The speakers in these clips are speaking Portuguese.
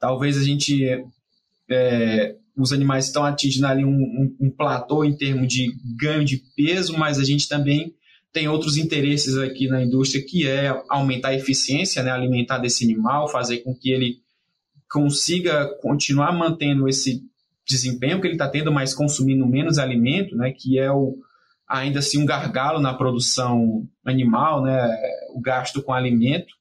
talvez a gente é, os animais estão atingindo ali um, um, um, platô em termos de ganho de peso, mas a gente também tem outros interesses aqui na indústria que é aumentar a eficiência né, alimentar desse animal, fazer com que ele consiga continuar mantendo esse desempenho que ele está tendo, mas consumindo menos alimento, né, que é o, ainda assim um gargalo na produção animal, né, o gasto com alimento.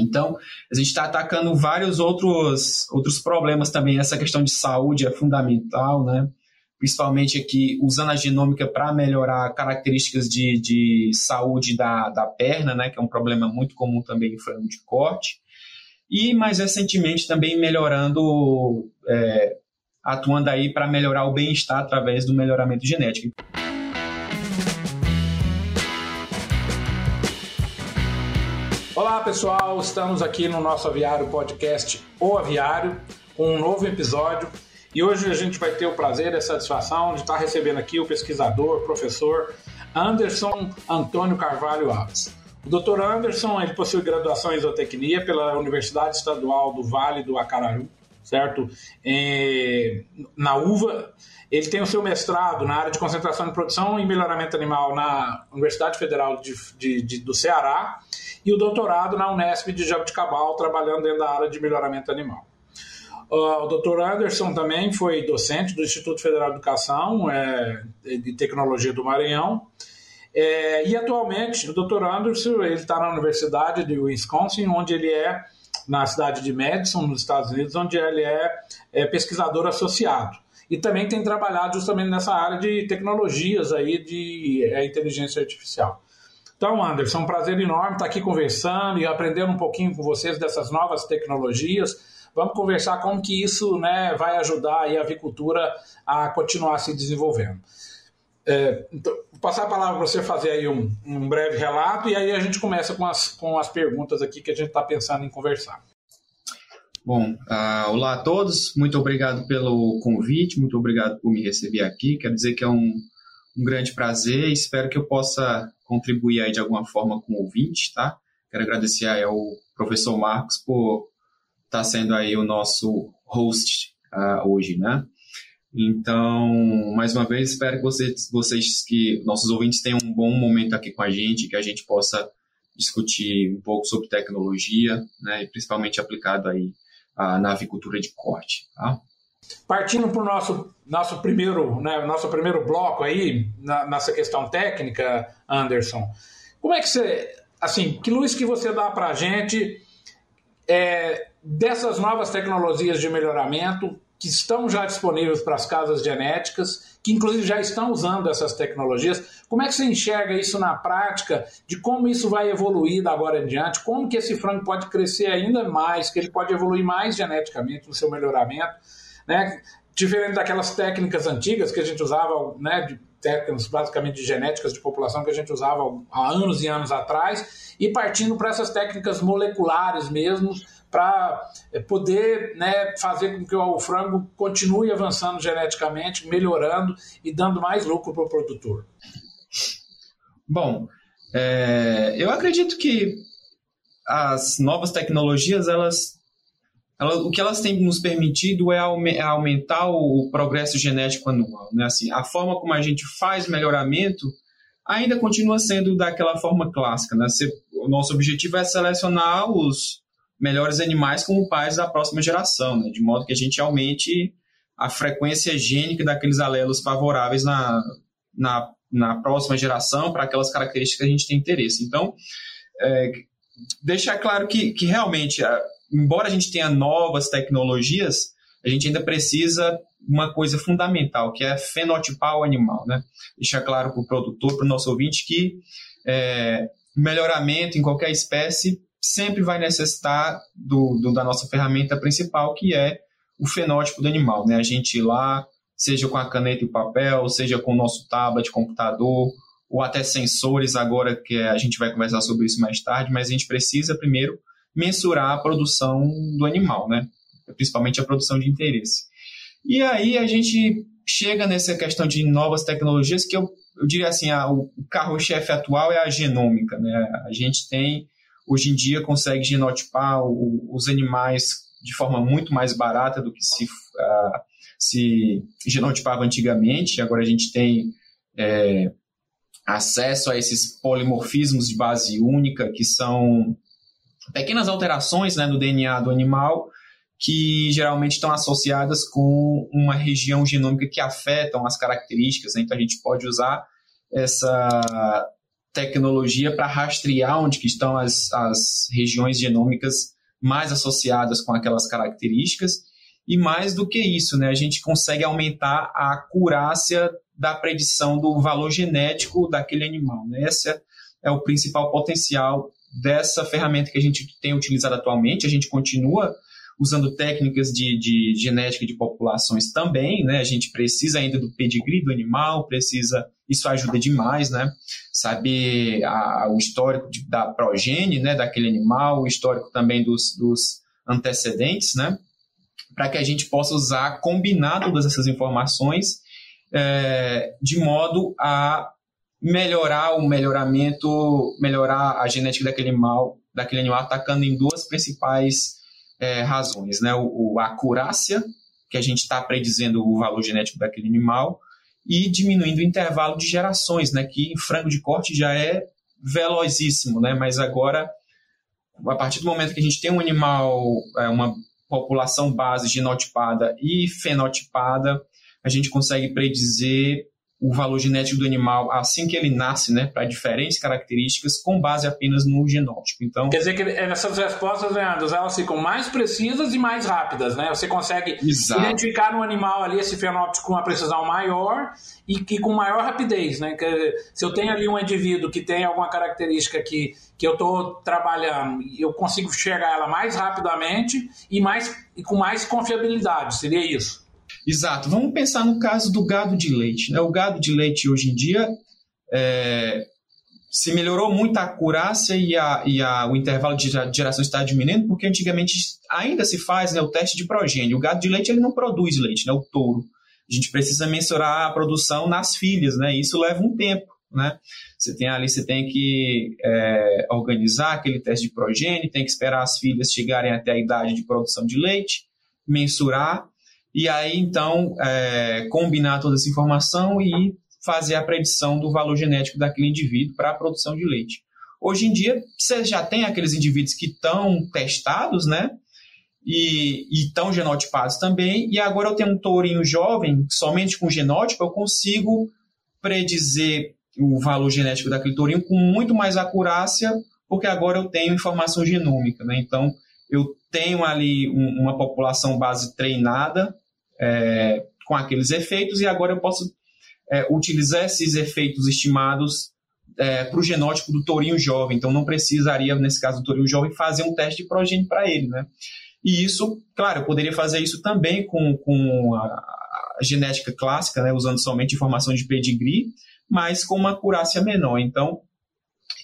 Então, a gente está atacando vários outros, outros problemas também. Essa questão de saúde é fundamental, né? principalmente aqui usando a genômica para melhorar características de, de saúde da, da perna, né? que é um problema muito comum também em frango de corte. E mais recentemente também melhorando, é, atuando aí para melhorar o bem-estar através do melhoramento genético. Olá pessoal, estamos aqui no nosso aviário podcast O Aviário com um novo episódio e hoje a gente vai ter o prazer e a satisfação de estar recebendo aqui o pesquisador, professor Anderson Antônio Carvalho Alves. O Dr. Anderson ele possui graduação em isotecnia pela Universidade Estadual do Vale do Acaraú, certo? É, na UVA. Ele tem o seu mestrado na área de concentração de produção e melhoramento animal na Universidade Federal de, de, de, do Ceará e o doutorado na Unesp de Jabuticabal, trabalhando dentro da área de melhoramento animal. O doutor Anderson também foi docente do Instituto Federal de Educação é, de Tecnologia do Maranhão. É, e atualmente o doutor Anderson está na Universidade de Wisconsin, onde ele é na cidade de Madison, nos Estados Unidos, onde ele é, é pesquisador associado. E também tem trabalhado justamente nessa área de tecnologias aí de é, inteligência artificial. Então, Anderson, é um prazer enorme estar aqui conversando e aprendendo um pouquinho com vocês dessas novas tecnologias. Vamos conversar como que isso né, vai ajudar a avicultura a continuar se desenvolvendo. É, então, vou passar a palavra para você fazer aí um, um, breve relato e aí a gente começa com as, com as perguntas aqui que a gente está pensando em conversar. Bom, uh, olá a todos, muito obrigado pelo convite, muito obrigado por me receber aqui. Quero dizer que é um, um grande prazer e espero que eu possa contribuir aí de alguma forma com o ouvinte, tá? Quero agradecer aí ao professor Marcos por estar tá sendo aí o nosso host uh, hoje, né? Então, mais uma vez, espero que vocês, vocês, que nossos ouvintes tenham um bom momento aqui com a gente, que a gente possa discutir um pouco sobre tecnologia, né, principalmente aplicado aí uh, na avicultura de corte. Tá? Partindo para o nosso, nosso, primeiro, né, nosso primeiro bloco aí, na, questão técnica, Anderson, como é que você, assim, que luz que você dá para a gente é, dessas novas tecnologias de melhoramento que estão já disponíveis para as casas genéticas, que inclusive já estão usando essas tecnologias. Como é que você enxerga isso na prática, de como isso vai evoluir da agora em diante, como que esse frango pode crescer ainda mais, que ele pode evoluir mais geneticamente no seu melhoramento, né? Diferente daquelas técnicas antigas que a gente usava, né, de técnicas basicamente de genéticas de população que a gente usava há anos e anos atrás, e partindo para essas técnicas moleculares mesmo, para eh, poder né, fazer com que o frango continue avançando geneticamente, melhorando e dando mais lucro para o produtor? Bom, é, eu acredito que as novas tecnologias, elas, elas, o que elas têm nos permitido é aumentar o progresso genético anual. Né? Assim, a forma como a gente faz melhoramento ainda continua sendo daquela forma clássica. Né? o nosso objetivo é selecionar os, melhores animais como pais da próxima geração, né? de modo que a gente aumente a frequência gênica daqueles alelos favoráveis na, na, na próxima geração para aquelas características que a gente tem interesse. Então, é, deixar claro que, que realmente, embora a gente tenha novas tecnologias, a gente ainda precisa uma coisa fundamental, que é fenotipar o animal, né? Deixar claro para o produtor, para o nosso ouvinte, que é, melhoramento em qualquer espécie sempre vai necessitar do, do, da nossa ferramenta principal, que é o fenótipo do animal. Né? A gente ir lá, seja com a caneta e o papel, seja com o nosso tablet, computador, ou até sensores agora, que a gente vai conversar sobre isso mais tarde, mas a gente precisa primeiro mensurar a produção do animal, né? principalmente a produção de interesse. E aí a gente chega nessa questão de novas tecnologias que eu, eu diria assim, a, o carro-chefe atual é a genômica. Né? A gente tem hoje em dia consegue genotipar o, os animais de forma muito mais barata do que se, uh, se genotipava antigamente. Agora a gente tem é, acesso a esses polimorfismos de base única, que são pequenas alterações né, no DNA do animal que geralmente estão associadas com uma região genômica que afetam as características. Né? Então a gente pode usar essa tecnologia para rastrear onde estão as, as regiões genômicas mais associadas com aquelas características. E mais do que isso, né, a gente consegue aumentar a acurácia da predição do valor genético daquele animal. Né? Esse é o principal potencial dessa ferramenta que a gente tem utilizado atualmente. A gente continua usando técnicas de, de genética de populações também, né? A gente precisa ainda do pedigree do animal, precisa, isso ajuda demais, né? Saber a, o histórico de, da progênie, né, daquele animal, o histórico também dos, dos antecedentes, né? Para que a gente possa usar, combinar todas essas informações é, de modo a melhorar o melhoramento, melhorar a genética daquele animal, daquele animal atacando em duas principais é, razões, né? O, o, a acurácia, que a gente está predizendo o valor genético daquele animal, e diminuindo o intervalo de gerações, né? Que em frango de corte já é velozíssimo, né? Mas agora, a partir do momento que a gente tem um animal, é, uma população base genotipada e fenotipada, a gente consegue predizer o valor genético do animal assim que ele nasce, né, para diferentes características, com base apenas no genótipo. Então, quer dizer que essas respostas, Leandro, elas ficam mais precisas e mais rápidas, né? Você consegue Exato. identificar no animal ali esse fenótipo com uma precisão maior e que com maior rapidez, né? Que, se eu tenho ali um indivíduo que tem alguma característica que que eu estou trabalhando, eu consigo chegar ela mais rapidamente e mais e com mais confiabilidade, seria isso? Exato. Vamos pensar no caso do gado de leite. Né? O gado de leite hoje em dia é, se melhorou muito a acurácia e, a, e a, o intervalo de geração está diminuindo, porque antigamente ainda se faz né, o teste de progênio. O gado de leite ele não produz leite, né, o touro. A gente precisa mensurar a produção nas filhas, né? Isso leva um tempo, né? Você tem ali, você tem que é, organizar aquele teste de progênio, tem que esperar as filhas chegarem até a idade de produção de leite, mensurar e aí então é, combinar toda essa informação e fazer a predição do valor genético daquele indivíduo para a produção de leite. Hoje em dia, você já tem aqueles indivíduos que estão testados, né? E estão genotipados também. E agora eu tenho um tourinho jovem, somente com genótipo, eu consigo predizer o valor genético daquele tourinho com muito mais acurácia, porque agora eu tenho informação genômica, né? Então, eu tenho ali um, uma população base treinada é, com aqueles efeitos e agora eu posso é, utilizar esses efeitos estimados é, para o genótipo do tourinho jovem. Então não precisaria, nesse caso do tourinho jovem, fazer um teste de progênio para ele, né? E isso, claro, eu poderia fazer isso também com, com a, genética clássica, né, usando somente informações de pedigree, mas com uma acurácia menor. Então,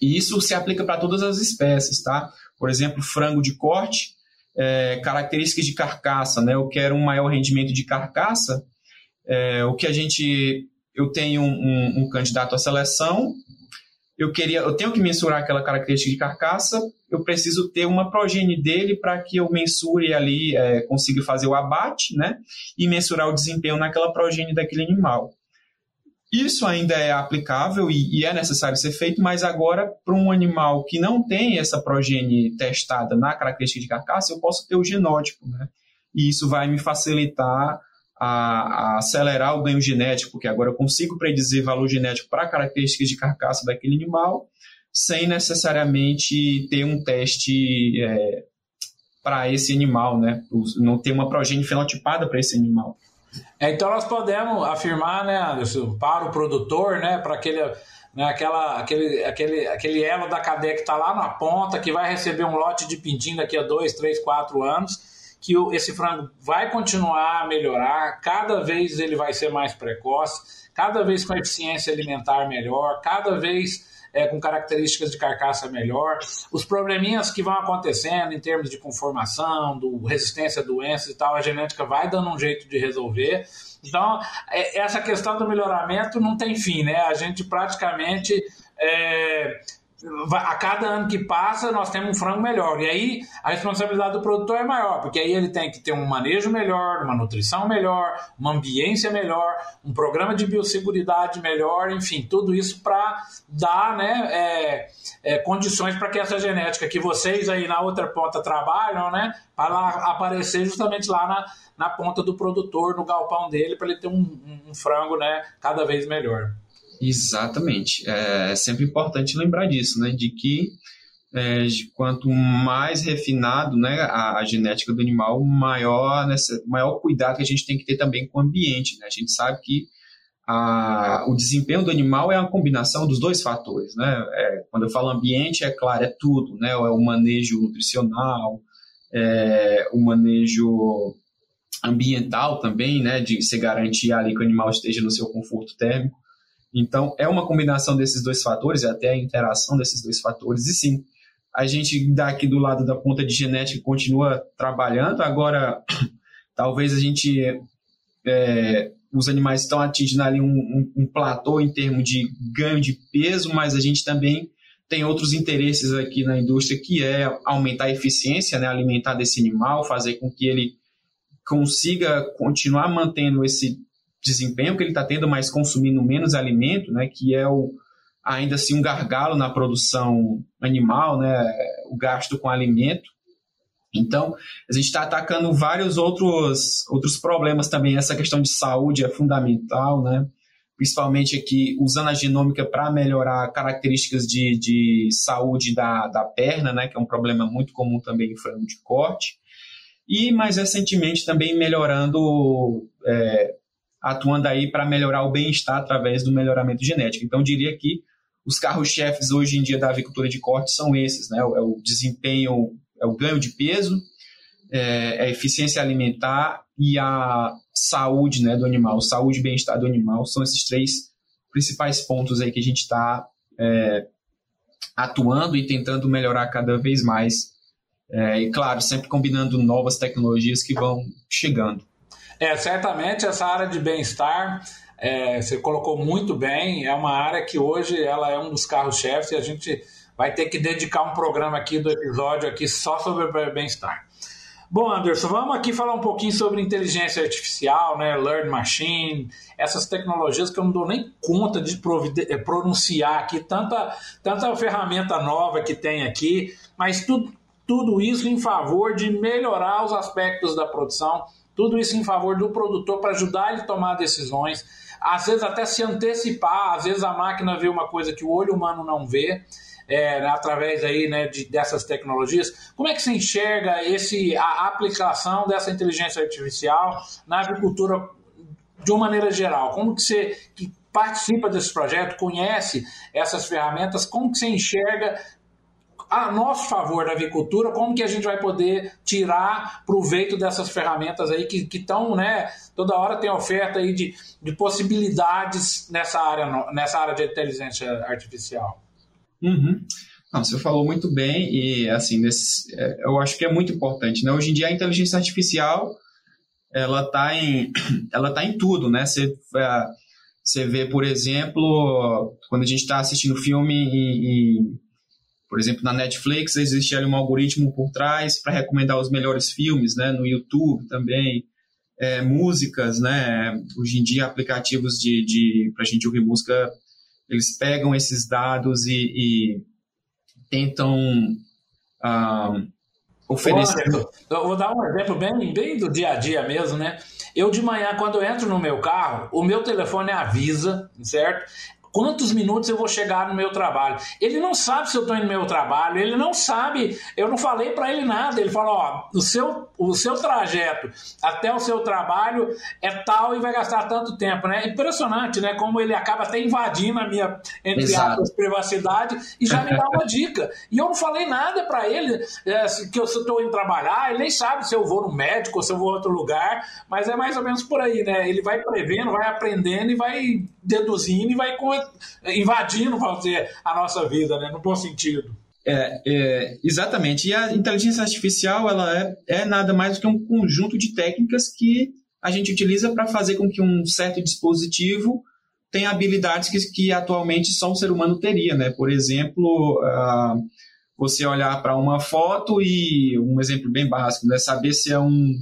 isso se aplica para todas as espécies, tá? Por exemplo, frango de corte, é, características de carcaça, né? Eu quero um maior rendimento de carcaça. É, o que a gente, eu tenho um, um, candidato à seleção, eu queria, eu tenho que mensurar aquela característica de carcaça, eu preciso ter uma progenie dele para que eu mensure ali, é, consiga fazer o abate, né? E mensurar o desempenho naquela progenie daquele animal. Isso ainda é aplicável e, e é necessário ser feito, mas agora, para um animal que não tem essa progenie testada na característica de carcaça, eu posso ter o genótipo, né? E isso vai me facilitar a, a, acelerar o ganho genético, porque agora eu consigo predizer valor genético para características de carcaça daquele animal, sem necessariamente ter um teste é, para esse animal, né? Não ter uma progenie fenotipada para esse animal. É, então nós podemos afirmar, né, Anderson, para o produtor, né, para aquele, né, aquela, aquele, aquele, aquele elo da cadeia que está lá na ponta, que vai receber um lote de pintinho daqui a dois, três, quatro anos, que o, esse frango vai continuar a melhorar, cada vez ele vai ser mais precoce, cada vez com eficiência alimentar melhor, cada vez é, com características de carcaça melhor, os probleminhas que vão acontecendo em termos de conformação, do resistência a doenças e tal, a genética vai dando um jeito de resolver. Então, é, essa questão do melhoramento não tem fim, né? A gente praticamente é, a cada ano que passa, nós temos um frango melhor. E aí a responsabilidade do produtor é maior, porque aí ele tem que ter um manejo melhor, uma nutrição melhor, uma ambiência melhor, um programa de biosseguridade melhor, enfim, tudo isso para dar né, é, é, condições para que essa genética que vocês aí na outra ponta trabalham, né, para aparecer justamente lá na, na ponta do produtor, no galpão dele, para ele ter um, um, um frango né, cada vez melhor. Exatamente. É sempre importante lembrar disso, né? De que é, quanto mais refinado né, a, a, genética do animal, maior, nessa, maior cuidado que a gente tem que ter também com o ambiente. Né? A gente sabe que a, o desempenho do animal é uma combinação dos dois fatores. Né? É, quando eu falo ambiente, é claro, é tudo. Né? É o manejo nutricional, é, o manejo ambiental também, né? de se garantir ali que o animal esteja no seu conforto térmico. Então, é uma combinação desses dois fatores, é até a interação desses dois fatores. E sim, a gente daqui do lado da ponta de genética continua trabalhando. Agora, talvez a gente. É, os animais estão atingindo ali um, um, um platô em termos de ganho de peso, mas a gente também tem outros interesses aqui na indústria que é aumentar a eficiência né, alimentar desse animal, fazer com que ele consiga continuar mantendo esse desempenho que ele está tendo, mas consumindo menos alimento, né, que é o, ainda assim um gargalo na produção animal, né, o gasto com alimento. Então, a gente está atacando vários outros, outros problemas também. Essa questão de saúde é fundamental, né? principalmente aqui usando a genômica para melhorar características de, de saúde da, da perna, né? que é um problema muito comum também em frango de corte. E mais recentemente também melhorando é, atuando aí para melhorar o bem-estar através do melhoramento genético. Então, diria que os carros-chefes hoje em dia da avicultura de corte são esses, né? É o desempenho, é o ganho de peso, é, é a eficiência alimentar e a saúde né, do animal, saúde e bem-estar do animal, são esses três principais pontos aí que a gente está é, atuando e tentando melhorar cada vez mais. É, e claro, sempre combinando novas tecnologias que vão chegando. É, certamente essa área de bem-estar, é, você colocou muito bem, é uma área que hoje ela é um dos carros-chefes e a gente vai ter que dedicar um programa aqui do episódio aqui só sobre bem-estar. Bom, Anderson, vamos aqui falar um pouquinho sobre inteligência artificial, né, learn machine, essas tecnologias que eu não dou nem conta de eh, pronunciar aqui, tanta, tanta ferramenta nova que tem aqui, mas tudo, tudo isso em favor de melhorar os aspectos da produção tudo isso em favor do produtor para ajudar ele a tomar decisões, às vezes até se antecipar, às vezes a máquina vê uma coisa que o olho humano não vê. É, através aí, né, de, dessas tecnologias. Como é que você enxerga esse, a aplicação dessa inteligência artificial na agricultura de uma maneira geral? Como que você que participa desse projeto, conhece essas ferramentas, como que você enxerga a nosso favor da avicultura, como que a gente vai poder tirar proveito dessas ferramentas aí que estão, né, toda hora tem oferta aí de, de possibilidades nessa área, nessa área de inteligência artificial. Uhum. Não, você falou muito bem e, assim, é, eu acho que é muito importante, né? Hoje em dia a inteligência artificial, ela está em, ela tá em tudo, né? Você, é, você vê, por exemplo, quando a gente está assistindo filme e, e por exemplo, na Netflix existe ali um algoritmo por trás para recomendar os melhores filmes, né? No YouTube também, é, músicas, né? Hoje em dia aplicativos de, de para a gente ouvir música, eles pegam esses dados e, e tentam ah, oferecer. eu vou dar um exemplo bem, bem do dia a dia mesmo, né? Eu de manhã, quando eu entro no meu carro, o meu telefone avisa, certo? Quantos minutos eu vou chegar no meu trabalho. Ele não sabe se eu estou indo no meu trabalho, ele não sabe, eu não falei para ele nada. Ele falou: ó, o seu, o seu trajeto até o seu trabalho é tal e vai gastar tanto tempo, né? Impressionante, né? Como ele acaba até invadindo a minha, entre aspas, privacidade e já me dá uma dica. E eu não falei nada para ele é, que eu estou indo trabalhar, ele nem sabe se eu vou no médico ou se eu vou a outro lugar, mas é mais ou menos por aí, né? Ele vai prevendo, vai aprendendo e vai deduzindo e vai invadindo, dizer, a nossa vida, né? no bom sentido. É, é, exatamente. E a inteligência artificial ela é, é nada mais do que um conjunto de técnicas que a gente utiliza para fazer com que um certo dispositivo tem habilidades que, que atualmente só um ser humano teria, né? Por exemplo, uh, você olhar para uma foto e um exemplo bem básico, né? Saber se é um,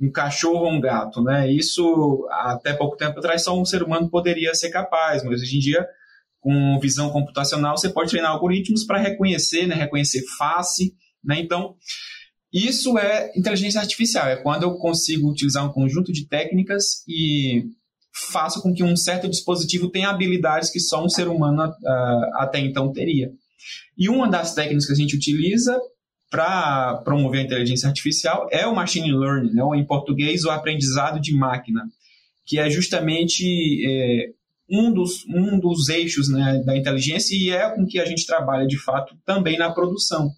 um cachorro ou um gato, né? Isso até pouco tempo atrás só um ser humano poderia ser capaz, mas hoje em dia com visão computacional você pode treinar algoritmos para reconhecer, né? Reconhecer face, né? Então isso é inteligência artificial, é quando eu consigo utilizar um conjunto de técnicas e faça com que um certo dispositivo tenha habilidades que só um ser humano uh, até então teria. E uma das técnicas que a gente utiliza para promover a inteligência artificial é o machine learning, né, ou em português, o aprendizado de máquina, que é justamente é, um, dos, um dos eixos né, da inteligência e é com que a gente trabalha de fato também na produção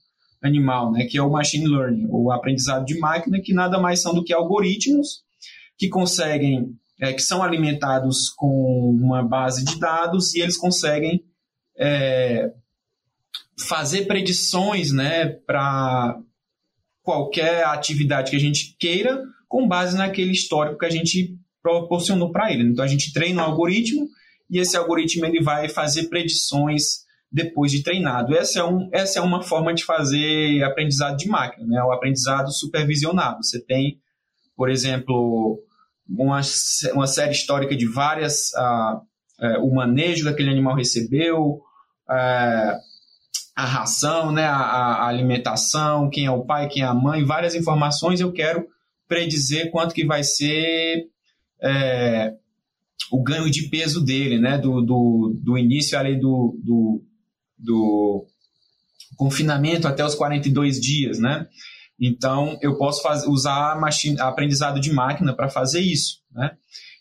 animal, né, que é o machine learning, o aprendizado de máquina, que nada mais são do que algoritmos que conseguem é, que são alimentados com uma base de dados e eles conseguem é, fazer predições né, para qualquer atividade que a gente queira com base naquele histórico que a gente proporcionou para ele. Então a gente treina um algoritmo e esse algoritmo ele vai fazer predições depois de treinado. Essa é, um, essa é uma forma de fazer aprendizado de máquina, né? o aprendizado supervisionado. Você tem, por exemplo, uma, uma série histórica de várias. Uh, uh, o manejo que aquele animal recebeu, uh, a ração, né, a, a, alimentação, quem é o pai, quem é a mãe, várias informações. Eu quero predizer quanto que vai ser é, o ganho de peso dele, né, do, do, do início ali do, do, do confinamento até os 42 dias, né? Então, eu posso usar machine, aprendizado de máquina para fazer isso. Né?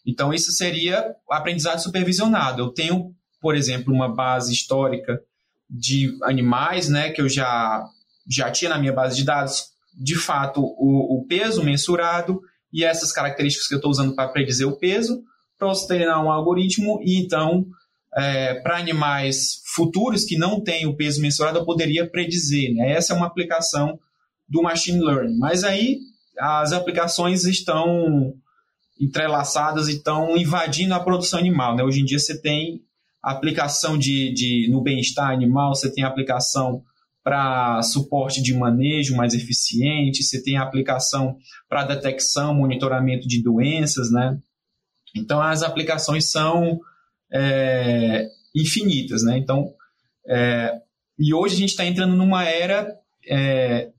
Então, isso seria aprendizado supervisionado. Eu tenho, por exemplo, uma base histórica de animais né, que eu já, já tinha na minha base de dados, de fato, o, o peso mensurado e essas características que eu estou usando para predizer o peso, para você treinar um algoritmo e então é, para animais futuros que não têm o peso mensurado, eu poderia predizer. Né? Essa é uma aplicação do machine learning. Mas aí as aplicações estão entrelaçadas e estão invadindo a produção animal. Né? Hoje em dia você tem aplicação de, de no bem-estar animal, você tem aplicação para suporte de manejo mais eficiente, você tem aplicação para detecção, monitoramento de doenças, né? Então as aplicações são é, infinitas, né? Então, é, e hoje a gente está entrando numa era é,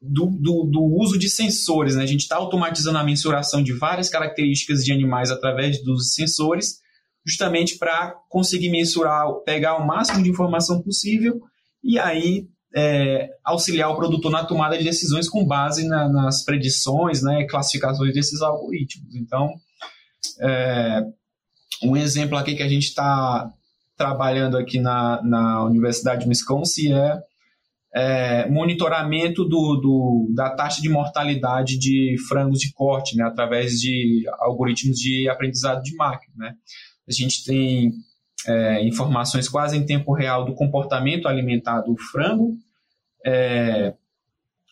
do, do, do, uso de sensores. Né? A gente está automatizando a mensuração de várias características de animais através dos sensores, justamente para conseguir mensurar, pegar o máximo de informação possível e aí é, auxiliar o produtor na tomada de decisões com base na, nas predições, né, classificações desses algoritmos. Então, é, um exemplo aqui que a gente está trabalhando aqui na, na Universidade de Wisconsin é é, monitoramento do, do, da taxa de mortalidade de frangos de corte, né, através de algoritmos de aprendizado de máquina. Né. A gente tem é, informações quase em tempo real do comportamento alimentar do frango, é,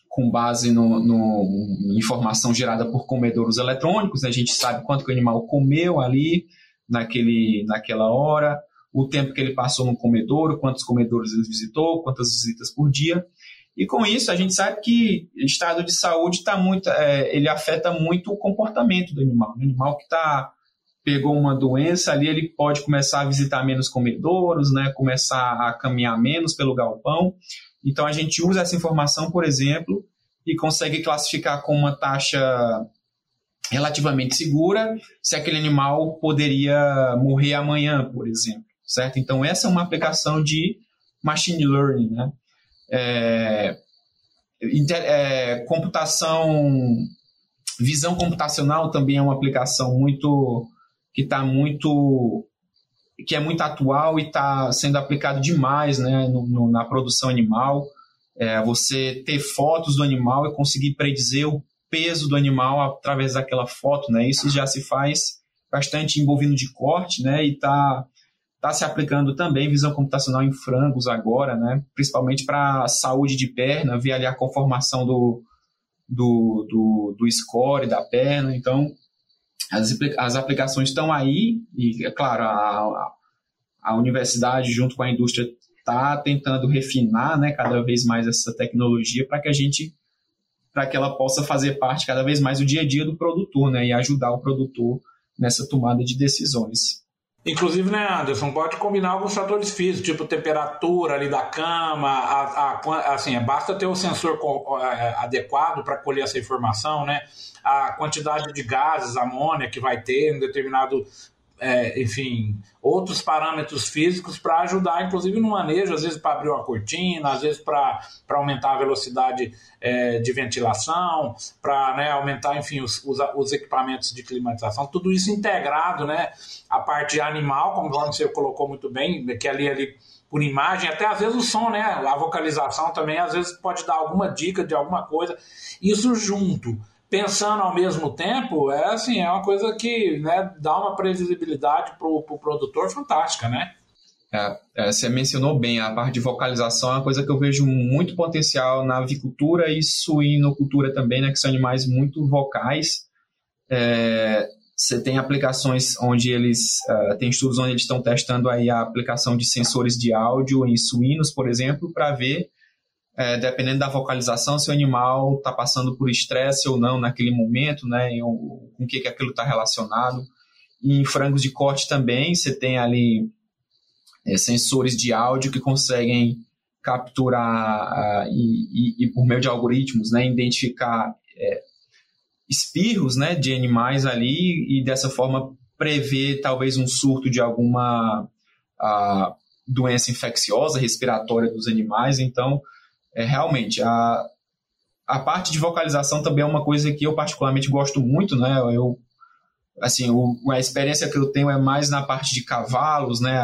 com base no, no, informação gerada por comedouros eletrônicos. Né. A gente sabe quanto que o animal comeu ali naquele, naquela hora, o tempo que ele passou no comedouro, quantos comedouros ele visitou, quantas visitas por dia. E com isso a gente sabe que o estado de saúde está muito, é, ele afeta muito o comportamento do animal. O animal que está pegou uma doença ali, ele pode começar a visitar menos comedouros, né, começar a caminhar menos pelo galpão. Então a gente usa essa informação, por exemplo, e consegue classificar com uma taxa relativamente segura se aquele animal poderia morrer amanhã, por exemplo certo? Então, essa é uma aplicação de machine learning, né? É, é, computação, visão computacional também é uma aplicação muito que está muito que é muito atual e está sendo aplicado demais, né, no, no, na produção animal. É, você ter fotos do animal e conseguir predizer o peso do animal através daquela foto, né? Isso já se faz bastante envolvido de corte, né? E está Está se aplicando também visão computacional em frangos agora, né? principalmente para saúde de perna, ver ali a conformação do, do, do, do score da perna. Então, as, as aplicações estão aí e, é claro, a, a universidade junto com a indústria está tentando refinar né, cada vez mais essa tecnologia para que a gente para que ela possa fazer parte cada vez mais do dia a dia do produtor né, e ajudar o produtor nessa tomada de decisões. Inclusive, né, Anderson, pode combinar alguns fatores físicos, tipo temperatura ali da cama, a, a, assim, basta ter o sensor é, adequado para colher essa informação, né? A quantidade de gases, amônia que vai ter em determinado é, enfim, outros parâmetros físicos para ajudar, inclusive no manejo, às vezes para abrir uma cortina, às vezes para aumentar a velocidade é, de ventilação, para né, aumentar, enfim, os, os, os, equipamentos de climatização, tudo isso integrado, né? A parte animal, como você colocou muito bem, que ali, ali por imagem, até às vezes o som, né? A vocalização também, às vezes pode dar alguma dica de alguma coisa. Isso junto pensando ao mesmo tempo, é assim, é uma coisa que né, dá uma previsibilidade para o pro produtor fantástica, né? É, é, você mencionou bem, a parte de vocalização é uma coisa que eu vejo muito potencial na avicultura e suinocultura também, né, que são animais muito vocais. É, você tem aplicações onde eles, uh, tem estudos onde eles estão testando aí a aplicação de sensores de áudio em suínos, por exemplo, para ver é, dependendo da vocalização, se o animal está passando por estresse ou não naquele momento, né, com o que, que aquilo está relacionado. Em frangos de corte também, você tem ali é, sensores de áudio que conseguem capturar e, e, e, por meio de algoritmos, né, identificar é, espirros né, de animais ali e dessa forma prever talvez um surto de alguma doença infecciosa respiratória dos animais. Então, é, realmente, a, a parte de vocalização também é uma coisa que eu particularmente gosto muito, né? Eu, assim, o, a experiência que eu tenho é mais na parte de cavalos, né?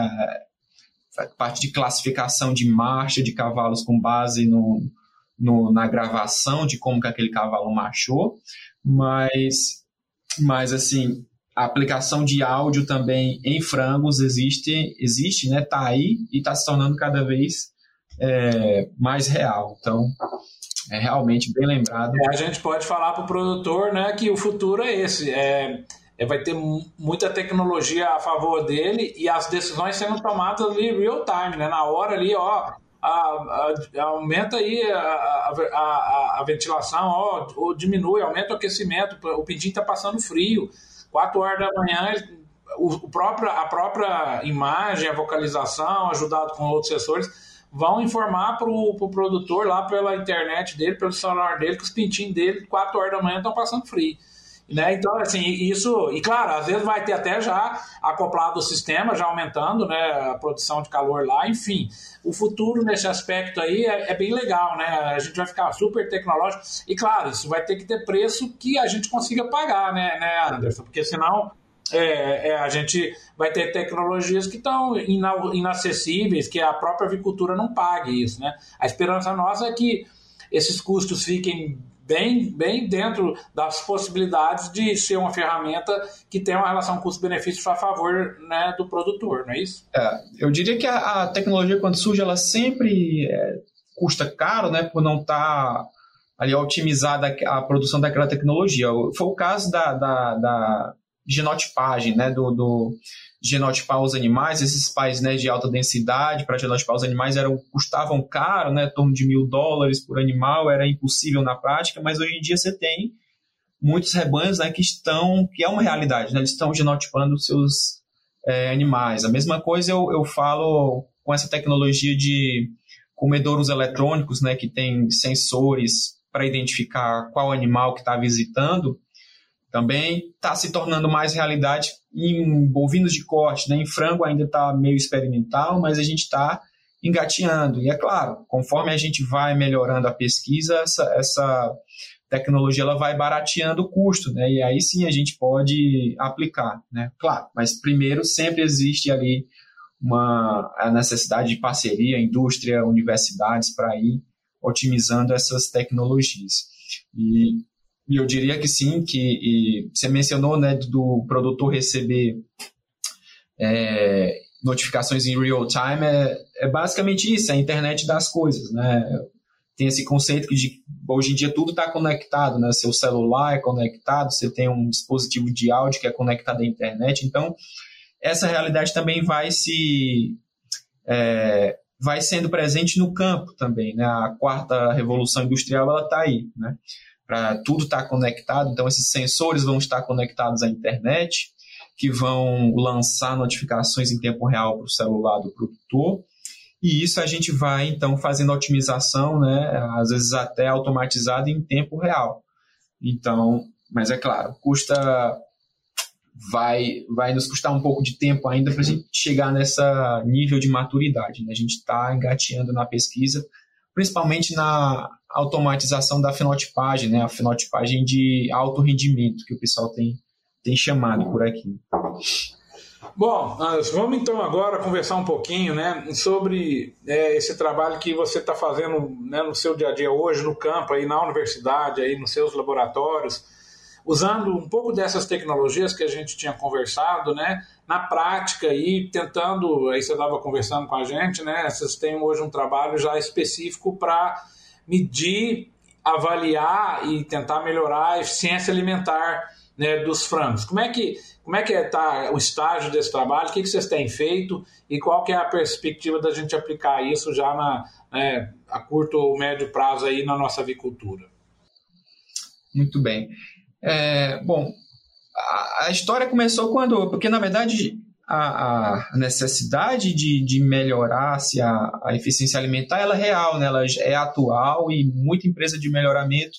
A parte de classificação de marcha de cavalos com base no, no, na gravação de como que aquele cavalo marchou, mas, mas assim, a aplicação de áudio também em frangos existe, existe, né? Tá aí e está se tornando cada vez é, mais real. Então, é realmente bem lembrado. É, a gente pode falar para o produtor né, que o futuro é esse. É, é, vai ter muita tecnologia a favor dele e as decisões sendo tomadas ali real time, né, na hora ali, ó. A, a, aumenta aí a, a, ventilação, ó, ou diminui, aumenta o aquecimento, o pintinho está passando frio, 4 horas da manhã, o, o próprio, a própria imagem, a vocalização, ajudado com outros sensores, vão informar para o pro produtor lá pela internet dele, pelo celular dele, que os pintinhos dele, 4 horas da manhã, estão passando frio. Né? Então, assim, isso, e claro, às vezes vai ter até já acoplado o sistema, já aumentando né, a produção de calor lá, enfim. O futuro nesse aspecto aí é, é, bem legal, né? A gente vai ficar super tecnológico. E claro, isso vai ter que ter preço que a gente consiga pagar, né, né Anderson? Porque senão é, é, a gente vai ter tecnologias que estão inacessíveis, que a própria avicultura não pague isso. Né? A esperança nossa é que esses custos fiquem bem, bem dentro das possibilidades de ser uma ferramenta que tenha uma relação custo-benefício a favor né, do produtor, não é isso? É, eu diria que a, a, tecnologia, quando surge, ela sempre é, custa caro, né, por não estar tá ali otimizada a produção daquela tecnologia. Foi o caso da, da, da genotipagem, né, do, do genotipar os animais, esses painéis de alta densidade para genotipar os animais eram, custavam caro, né, em torno de mil dólares por animal, era impossível na prática, mas hoje em dia você tem muitos rebanhos né, que estão, que é uma realidade, né, eles estão genotipando seus é, animais. A mesma coisa eu, eu falo com essa tecnologia de comedouros eletrônicos, né, que tem sensores para identificar qual animal que está visitando, também está se tornando mais realidade em bovinos de corte, né? em frango ainda está meio experimental, mas a gente está engateando. E é claro, conforme a gente vai melhorando a pesquisa, essa, essa tecnologia ela vai barateando o custo, né? E aí sim a gente pode aplicar, né? Claro, mas primeiro sempre existe ali uma a necessidade de parceria, indústria, universidades para ir otimizando essas tecnologias. E e eu diria que sim, que você mencionou né, do produtor receber é, notificações em real time, é, é, basicamente isso, é a internet das coisas. Né? tem esse conceito que de, hoje em dia tudo está conectado, né? Seu celular é conectado, você tem um dispositivo de áudio que é conectado à internet, então essa realidade também vai se é, vai sendo presente no campo também, né? A quarta revolução industrial ela está aí, né? Para tudo estar tá conectado, então esses sensores vão estar conectados à internet, que vão lançar notificações em tempo real para o celular do produtor. E isso a gente vai então fazendo otimização, né? Às vezes até automatizado em tempo real. Então, mas é claro, custa vai, vai nos custar um pouco de tempo ainda para a gente chegar nessa nível de maturidade. Né? A gente está engateando na pesquisa, principalmente na automatização da fenotipagem, né? a fenotipagem de alto rendimento, que o pessoal tem, tem chamado por aqui. Bom, vamos então agora conversar um pouquinho né, sobre é, esse trabalho que você está fazendo né, no seu dia a dia hoje, no campo, aí na universidade, aí nos seus laboratórios usando um pouco dessas tecnologias que a gente tinha conversado, né, na prática e tentando, aí você estava conversando com a gente, né, vocês têm hoje um trabalho já específico para medir, avaliar e tentar melhorar a eficiência alimentar né, dos frangos. Como é que como é que está o estágio desse trabalho? O que, que vocês têm feito e qual que é a perspectiva da gente aplicar isso já na, né, a curto ou médio prazo aí na nossa avicultura? Muito bem. É, bom, a, a, história começou quando. Porque, na verdade, a, a necessidade de, de melhorar-se a, a eficiência alimentar ela é real, né? ela é atual e muita empresa de melhoramento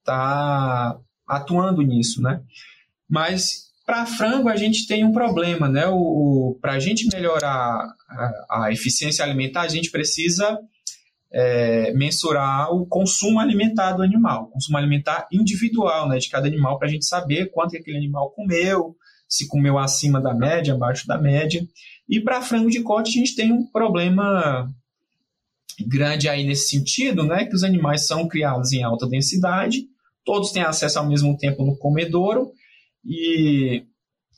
está atuando nisso. Né? Mas para frango a gente tem um problema, né? O, o para a gente melhorar a, a, eficiência alimentar, a gente precisa é, mensurar o consumo alimentar do animal, consumo alimentar individual né, de cada animal, para a gente saber quanto que aquele animal comeu, se comeu acima da média, abaixo da média. E para frango de corte a gente tem um problema grande aí nesse sentido, né, que os animais são criados em alta densidade, todos têm acesso ao mesmo tempo no comedouro e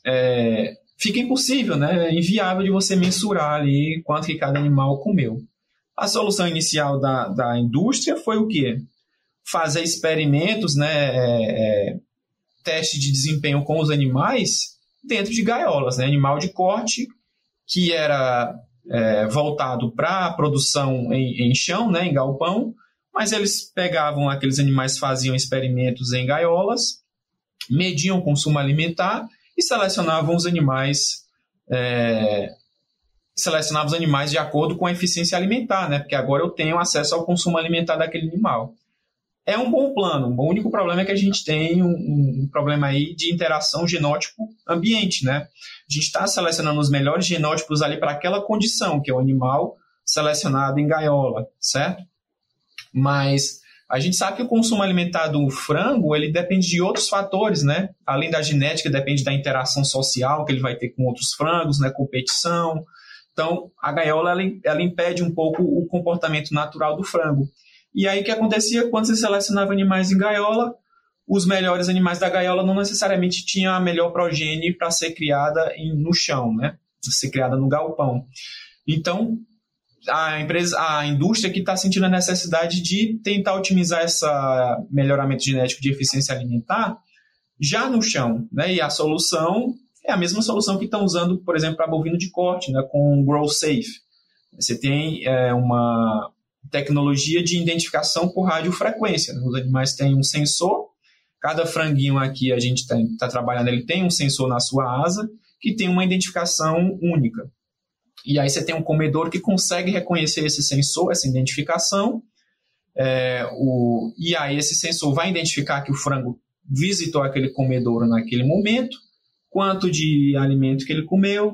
é, fica impossível, né, inviável de você mensurar ali quanto que cada animal comeu. A solução inicial da, da indústria foi o quê? Fazer experimentos, né, é, é, teste de desempenho com os animais dentro de gaiolas, né, animal de corte que era é, voltado para a produção em, em chão, né, em galpão, mas eles pegavam aqueles animais, faziam experimentos em gaiolas, mediam o consumo alimentar e selecionavam os animais é, selecionava os animais de acordo com a eficiência alimentar, né? Porque agora eu tenho acesso ao consumo alimentar daquele animal. É um bom plano. O único problema é que a gente tem um, um problema aí de interação genótipo-ambiente, né? A gente está selecionando os melhores genótipos ali para aquela condição, que é o animal selecionado em gaiola, certo? Mas a gente sabe que o consumo alimentar do frango, ele depende de outros fatores, né? Além da genética, depende da interação social que ele vai ter com outros frangos, né? Competição, então, a gaiola ela, ela impede um pouco o comportamento natural do frango. E aí o que acontecia quando você selecionava animais em gaiola, os melhores animais da gaiola não necessariamente tinham a melhor progenie para ser criada em, no chão, né? Ser criada no galpão. Então, a empresa, a indústria que está sentindo a necessidade de tentar otimizar esse melhoramento genético de eficiência alimentar já no chão, né? E a solução é a mesma solução que estão usando, por exemplo, para bovino de corte, né, com o Grow Safe. Você tem é, uma tecnologia de identificação por radiofrequência. Os animais têm um sensor, cada franguinho aqui a gente está tá trabalhando, ele tem um sensor na sua asa que tem uma identificação única. E aí você tem um comedor que consegue reconhecer esse sensor, essa identificação, é, o, e aí esse sensor vai identificar que o frango visitou aquele comedouro naquele momento, quanto de alimento que ele comeu,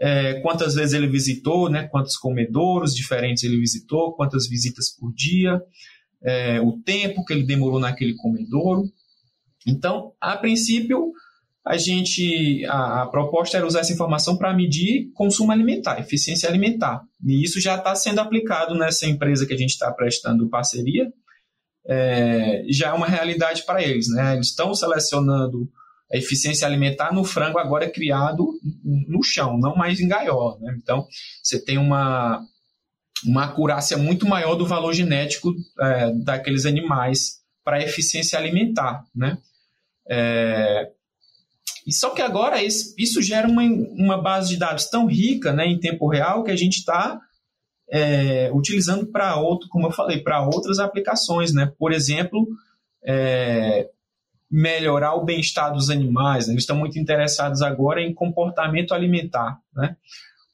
é, quantas vezes ele visitou, né, quantos comedouros diferentes ele visitou, quantas visitas por dia, é, o tempo que ele demorou naquele comedouro. Então, a princípio, a gente a, a proposta era usar essa informação para medir consumo alimentar, eficiência alimentar. E isso já está sendo aplicado nessa empresa que a gente está prestando parceria. É, já é uma realidade para eles. Né? Eles estão selecionando a eficiência alimentar no frango agora é criado no chão, não mais em gaiola. Né? Então, você tem uma, uma acurácia muito maior do valor genético é, daqueles animais para a eficiência alimentar, né? É, e só que agora isso, gera uma, uma base de dados tão rica né, em tempo real que a gente está é, utilizando para outro, como eu falei, para outras aplicações, né? Por exemplo, é, melhorar o bem-estar dos animais. Né? Eles estão muito interessados agora em comportamento alimentar, né?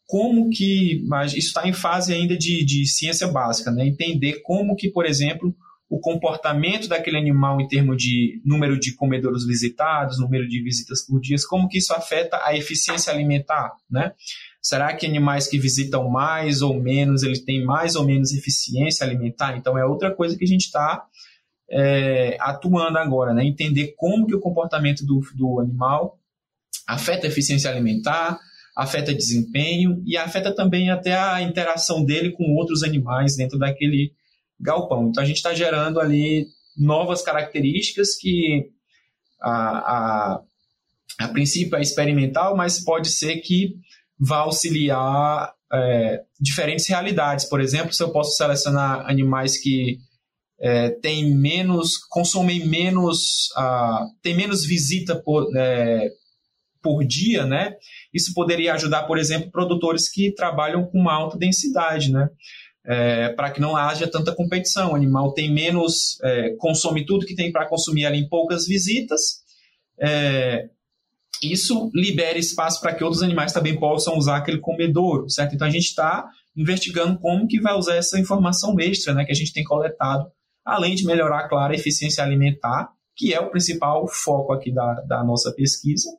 Como que, mas isso está em fase ainda de, de ciência básica, né? Entender como que, por exemplo, o comportamento daquele animal em termos de número de comedouros visitados, número de visitas por dia, como que isso afeta a eficiência alimentar, né? Será que animais que visitam mais ou menos, eles têm mais ou menos eficiência alimentar? Então, é outra coisa que a gente está é, atuando agora, né? Entender como que o comportamento do, do animal afeta a eficiência alimentar, afeta desempenho e afeta também até a interação dele com outros animais dentro daquele galpão. Então, a gente está gerando ali novas características que a, a, a princípio é experimental, mas pode ser que vai auxiliar é, diferentes realidades. Por exemplo, se eu posso selecionar animais que é, têm menos, consomem menos, uh, tem menos visita por, é, por dia, né? Isso poderia ajudar, por exemplo, produtores que trabalham com uma alta densidade, né? É, para que não haja tanta competição. O animal tem menos, é, consome tudo que tem para consumir ali em poucas visitas, é, isso libera espaço para que outros animais também possam usar aquele comedouro, certo? Então a gente está investigando como que vai usar essa informação extra, né, que a gente tem coletado, além de melhorar, claro, a eficiência alimentar, que é o principal foco aqui da, da nossa pesquisa.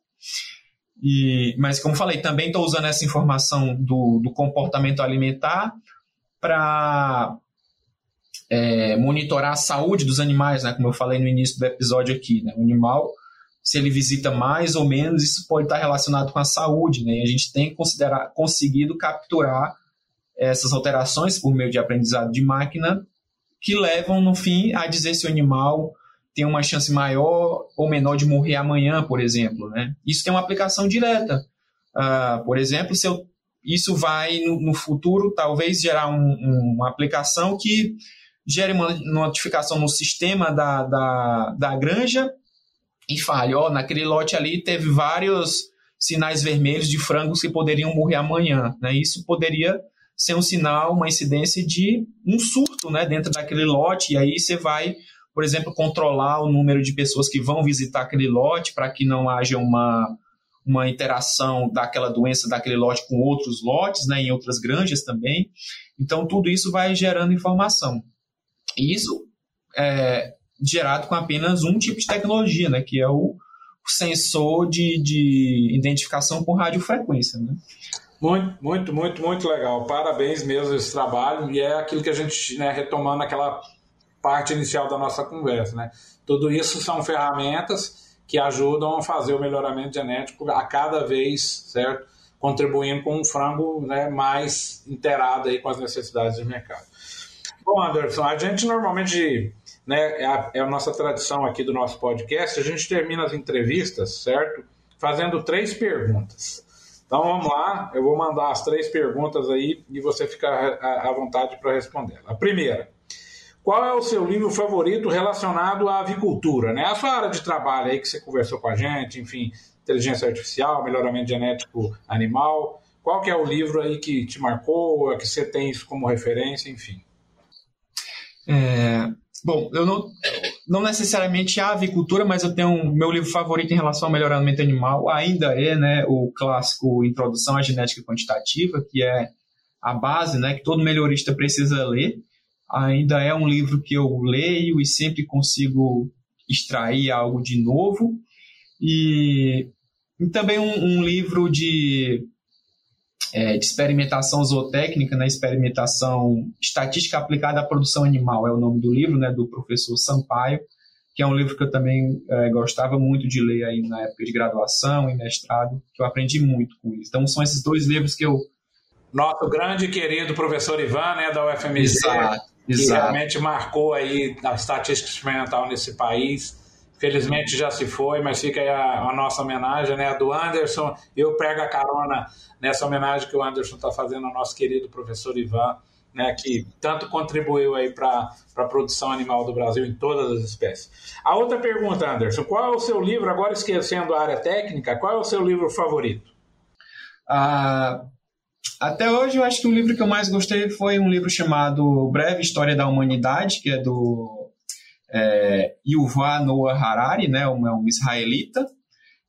E, mas, como falei, também estou usando essa informação do, do comportamento alimentar para é, monitorar a saúde dos animais, né, como eu falei no início do episódio aqui. Né, o animal se ele visita mais ou menos, isso pode estar relacionado com a saúde, né? E a gente tem considerar, conseguido capturar essas alterações por meio de aprendizado de máquina que levam, no fim, a dizer se o animal tem uma chance maior ou menor de morrer amanhã, por exemplo, né? Isso tem uma aplicação direta. Uh, por exemplo, se eu, isso vai, no, no futuro, talvez gerar um, um, uma aplicação que gere uma notificação no sistema da, da, da granja e falha. Ó, naquele lote ali teve vários sinais vermelhos de frangos que poderiam morrer amanhã. Né? Isso poderia ser um sinal, uma incidência de um surto né, dentro daquele lote, e aí você vai, por exemplo, controlar o número de pessoas que vão visitar aquele lote para que não haja uma, uma interação daquela doença daquele lote com outros lotes, né, em outras granjas também. Então, tudo isso vai gerando informação. E isso é, gerado com apenas um tipo de tecnologia, né, que é o sensor de, de identificação por radiofrequência. Né? Muito, muito, muito, muito legal. Parabéns mesmo esse trabalho. E é aquilo que a gente, né, retomando aquela parte inicial da nossa conversa, né? Tudo isso são ferramentas que ajudam a fazer o melhoramento genético a cada vez, certo? Contribuindo com um frango né, mais inteirado aí com as necessidades do mercado. Bom, Anderson, a gente normalmente né, é a, é a nossa tradição aqui do nosso podcast, a gente termina as entrevistas, certo? Fazendo três perguntas. Então vamos lá, eu vou mandar as três perguntas aí e você fica à vontade para responder. A primeira, qual é o seu livro favorito relacionado à avicultura? Né? A sua área de trabalho aí que você conversou com a gente, enfim, inteligência artificial, melhoramento genético animal. Qual que é o livro aí que te marcou, que você tem isso como referência, enfim? É, Bom, eu não, não necessariamente a avicultura, mas eu tenho um, meu livro favorito em relação ao melhoramento animal ainda é né, o clássico Introdução à Genética Quantitativa, que é a base né, que todo melhorista precisa ler. Ainda é um livro que eu leio e sempre consigo extrair algo de novo. E, e também um, um livro de é, de experimentação zootécnica, né, experimentação estatística aplicada à produção animal, é o nome do livro, né, do professor Sampaio, que é um livro que eu também é, gostava muito de ler aí na época de graduação e mestrado, que eu aprendi muito com isso. Então são esses dois livros que eu... Nosso grande e querido professor Ivan, né, da UFMG, exato, que exato. realmente marcou aí a estatística experimental nesse país, Felizmente já se foi, mas fica aí a, a, nossa homenagem, né? A do Anderson. Eu pego a carona nessa homenagem que o Anderson está fazendo ao nosso querido professor Ivan, né, que tanto contribuiu aí para a produção animal do Brasil em todas as espécies. A outra pergunta, Anderson, qual é o seu livro, agora esquecendo a área técnica, qual é o seu livro favorito? Ah, até hoje, eu acho que o livro que eu mais gostei foi um livro chamado Breve História da Humanidade, que é do é, Yuval Noah Harari, né, um, é um israelita.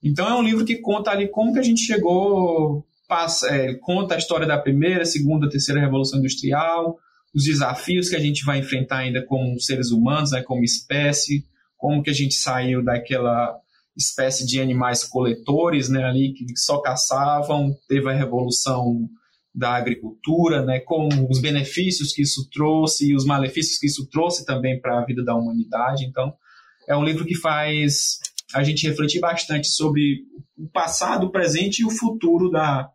Então é um livro que conta ali como que a gente chegou, passa, é, conta a história da primeira, segunda, terceira revolução industrial, os desafios que a gente vai enfrentar ainda como seres humanos, né, como espécie, como que a gente saiu daquela espécie de animais coletores, né, ali que só caçavam, teve a revolução da agricultura, né, com os benefícios que isso trouxe e os malefícios que isso trouxe também para a vida da humanidade. Então, é um livro que faz a gente refletir bastante sobre o passado, o presente e o futuro da,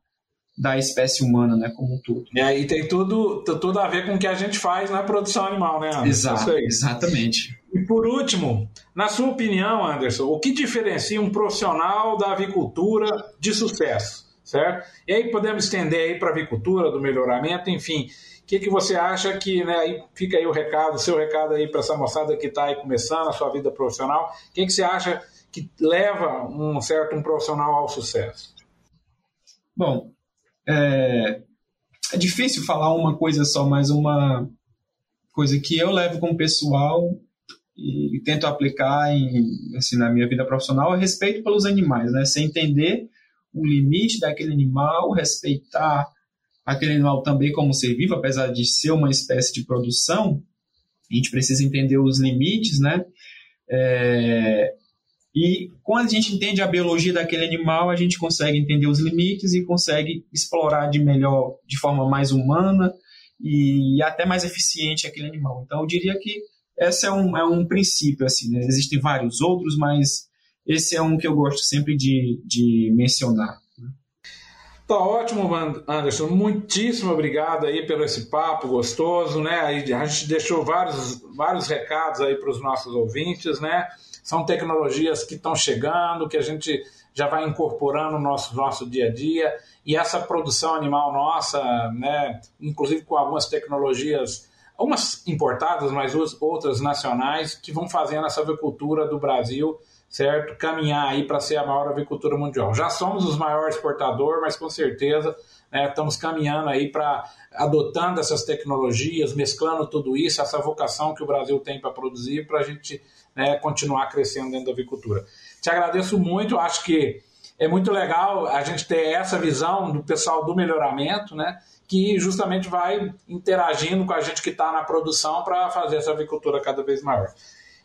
da espécie humana, né, como um todo. E aí tem tudo, tudo a ver com o que a gente faz na produção animal, né, Anderson? Exato, exatamente. E por último, na sua opinião, Anderson, o que diferencia um profissional da avicultura de sucesso? Certo? E aí podemos estender aí para a avicultura, do melhoramento, enfim. O que, que você acha que, né, aí fica aí o recado, o seu recado aí para essa moçada que está aí começando a sua vida profissional, o que, que você acha que leva um certo um profissional ao sucesso? Bom, é, é difícil falar uma coisa só, mas uma coisa que eu levo como pessoal e, e tento aplicar em, assim, na minha vida profissional é respeito pelos animais, né? Sem entender o limite daquele animal, respeitar aquele animal também como ser vivo, apesar de ser uma espécie de produção, a gente precisa entender os limites, né? É, e quando a gente entende a biologia daquele animal, a gente consegue entender os limites e consegue explorar de melhor, de forma mais humana e até mais eficiente aquele animal. Então, eu diria que esse é um, é um princípio, assim, né? Existem vários outros, mas esse é um que eu gosto sempre de, de mencionar. Tá ótimo, Anderson. Muitíssimo obrigado aí pelo esse papo gostoso, né? A gente deixou vários, vários recados aí para os nossos ouvintes, né? São tecnologias que estão chegando, que a gente já vai incorporando no nosso, nosso dia a dia. E essa produção animal nossa, né? Inclusive com algumas tecnologias, algumas importadas, mas outras nacionais, que vão fazendo essa avicultura do Brasil certo? Caminhar aí para ser a maior avicultura mundial. Já somos os maiores exportadores, mas com certeza né, estamos caminhando aí para adotando essas tecnologias, mesclando tudo isso, essa vocação que o Brasil tem para produzir, para a gente né, continuar crescendo dentro da avicultura. Te agradeço muito, acho que é muito legal a gente ter essa visão do pessoal do melhoramento, né? Que justamente vai interagindo com a gente que está na produção para fazer essa avicultura cada vez maior.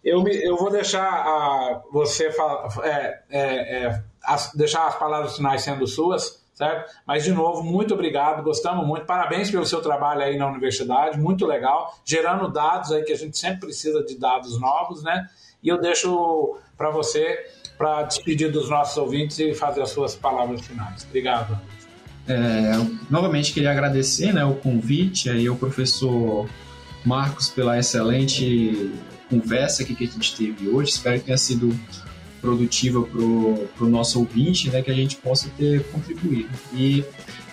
Eu, me, eu vou deixar a, você é, é, é, as, deixar as palavras finais sendo suas, certo? Mas, de novo, muito obrigado, gostamos muito, parabéns pelo seu trabalho aí na universidade, muito legal, gerando dados aí que a gente sempre precisa de dados novos, né? E eu deixo para você para despedir dos nossos ouvintes e fazer as suas palavras finais. Obrigado. É, novamente queria agradecer né, o convite aí ao professor Marcos pela excelente conversa aqui que a gente teve hoje. Espero que tenha sido produtiva para o nosso ouvinte, né, que a gente possa ter contribuído. E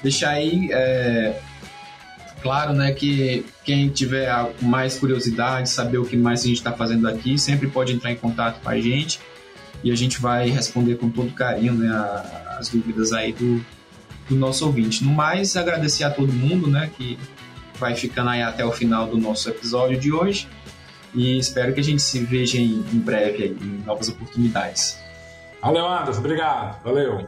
deixar aí é, claro né, que quem tiver mais curiosidade, saber o que mais a gente está fazendo aqui, sempre pode entrar em contato com a gente e a gente vai responder com todo carinho né, as dúvidas aí do, do nosso ouvinte. No mais, agradecer a todo mundo né, que vai ficando aí até o final do nosso episódio de hoje e espero que a gente se veja em, em breve aí, em novas oportunidades. Valeu, Anderson. Obrigado. Valeu.